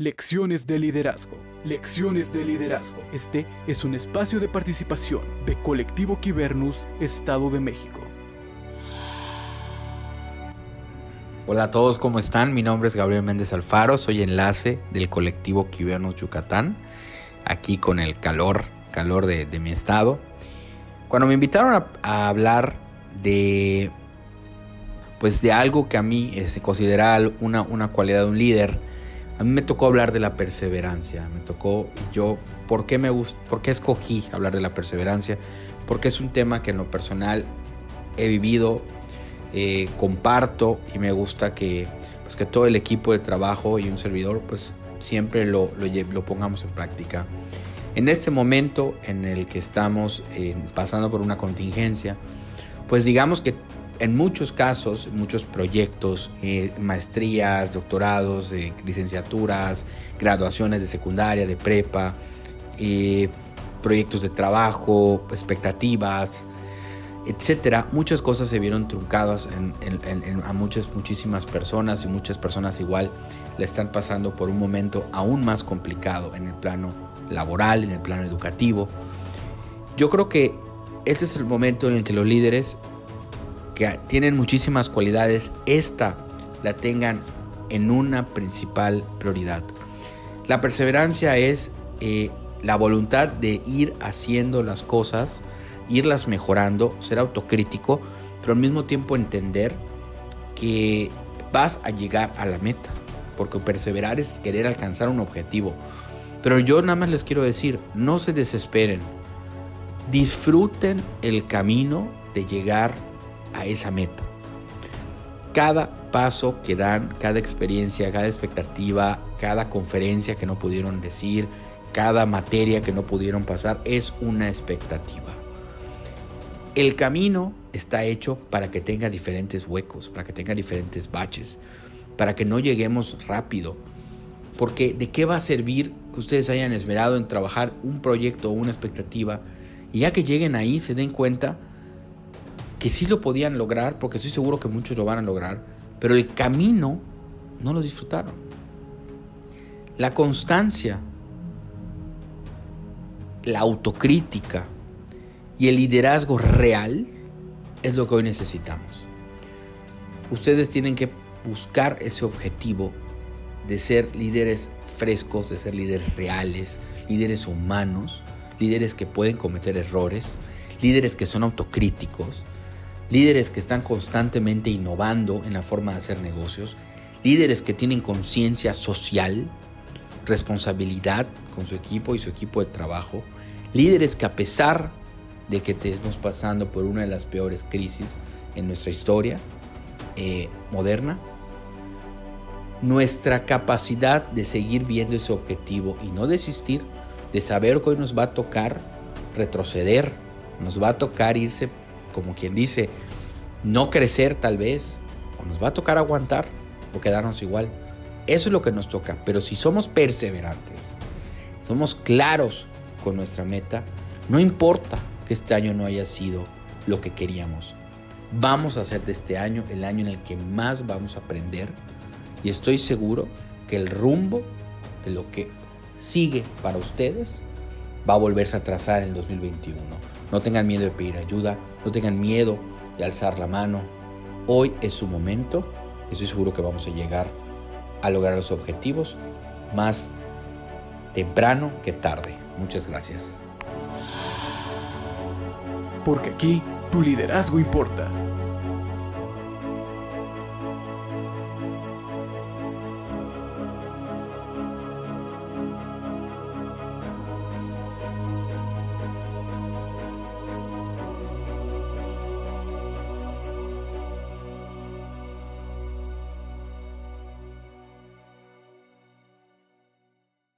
Lecciones de liderazgo. Lecciones de liderazgo. Este es un espacio de participación de Colectivo Kibernus, Estado de México. Hola a todos, ¿cómo están? Mi nombre es Gabriel Méndez Alfaro, soy enlace del colectivo Kibernus Yucatán, aquí con el calor, calor de, mi estado. Cuando me invitaron a, hablar de, pues de algo que a mí se considera una, una cualidad de un líder, a mí me tocó hablar de la perseverancia, me tocó yo, ¿por qué, me ¿por qué escogí hablar de la perseverancia? Porque es un tema que en lo personal he vivido, eh, comparto y me gusta que, pues que todo el equipo de trabajo y un servidor pues siempre lo, lo, pongamos en práctica. En este momento en el que estamos eh, pasando por una contingencia, pues digamos que en muchos casos, muchos proyectos, eh, maestrías, doctorados, licenciaturas, graduaciones de secundaria, de prepa, eh, proyectos de trabajo, expectativas, etcétera, muchas cosas se vieron truncadas a muchas, muchísimas personas y muchas personas igual le están pasando por un momento aún más complicado en el plano laboral, en el plano educativo. Yo creo que este es el momento en el que los líderes que tienen muchísimas cualidades, esta la tengan en una principal prioridad. La perseverancia es eh, la voluntad de ir haciendo las cosas, irlas mejorando, ser autocrítico, pero al mismo tiempo entender que vas a llegar a la meta, porque perseverar es querer alcanzar un objetivo. Pero yo nada más les quiero decir, no se desesperen, disfruten el camino de llegar esa meta. Cada paso que dan, cada experiencia, cada expectativa, cada conferencia que no pudieron decir, cada materia que no pudieron pasar, es una expectativa. El camino está hecho para que tenga diferentes huecos, para que tenga diferentes baches, para que no lleguemos rápido. Porque ¿de qué va a servir que ustedes hayan esmerado en trabajar un proyecto o una expectativa y ya que lleguen ahí se den cuenta que sí lo podían lograr, porque estoy seguro que muchos lo van a lograr, pero el camino no lo disfrutaron. La constancia, la autocrítica y el liderazgo real es lo que hoy necesitamos. Ustedes tienen que buscar ese objetivo de ser líderes frescos, de ser líderes reales, líderes humanos, líderes que pueden cometer errores, líderes que son autocríticos, líderes que están constantemente innovando en la forma de hacer negocios, líderes que tienen conciencia social, responsabilidad con su equipo y su equipo de trabajo, líderes que a pesar de que estemos pasando por una de las peores crisis en nuestra historia eh, moderna, nuestra capacidad de seguir viendo ese objetivo y no desistir, de saber que hoy nos va a tocar retroceder, nos va a tocar irse como quien dice, no crecer tal vez, o nos va a tocar aguantar o quedarnos igual. Eso es lo que nos toca, pero si somos perseverantes, somos claros con nuestra meta, no importa que este año no haya sido lo que queríamos. Vamos a hacer de este año el año en el que más vamos a aprender y estoy seguro que el rumbo de lo que sigue para ustedes va a volverse a trazar en 2021. No tengan miedo de pedir ayuda, no tengan miedo de alzar la mano. Hoy es su momento. Estoy seguro que vamos a llegar a lograr los objetivos más temprano que tarde. Muchas gracias. Porque aquí tu liderazgo importa.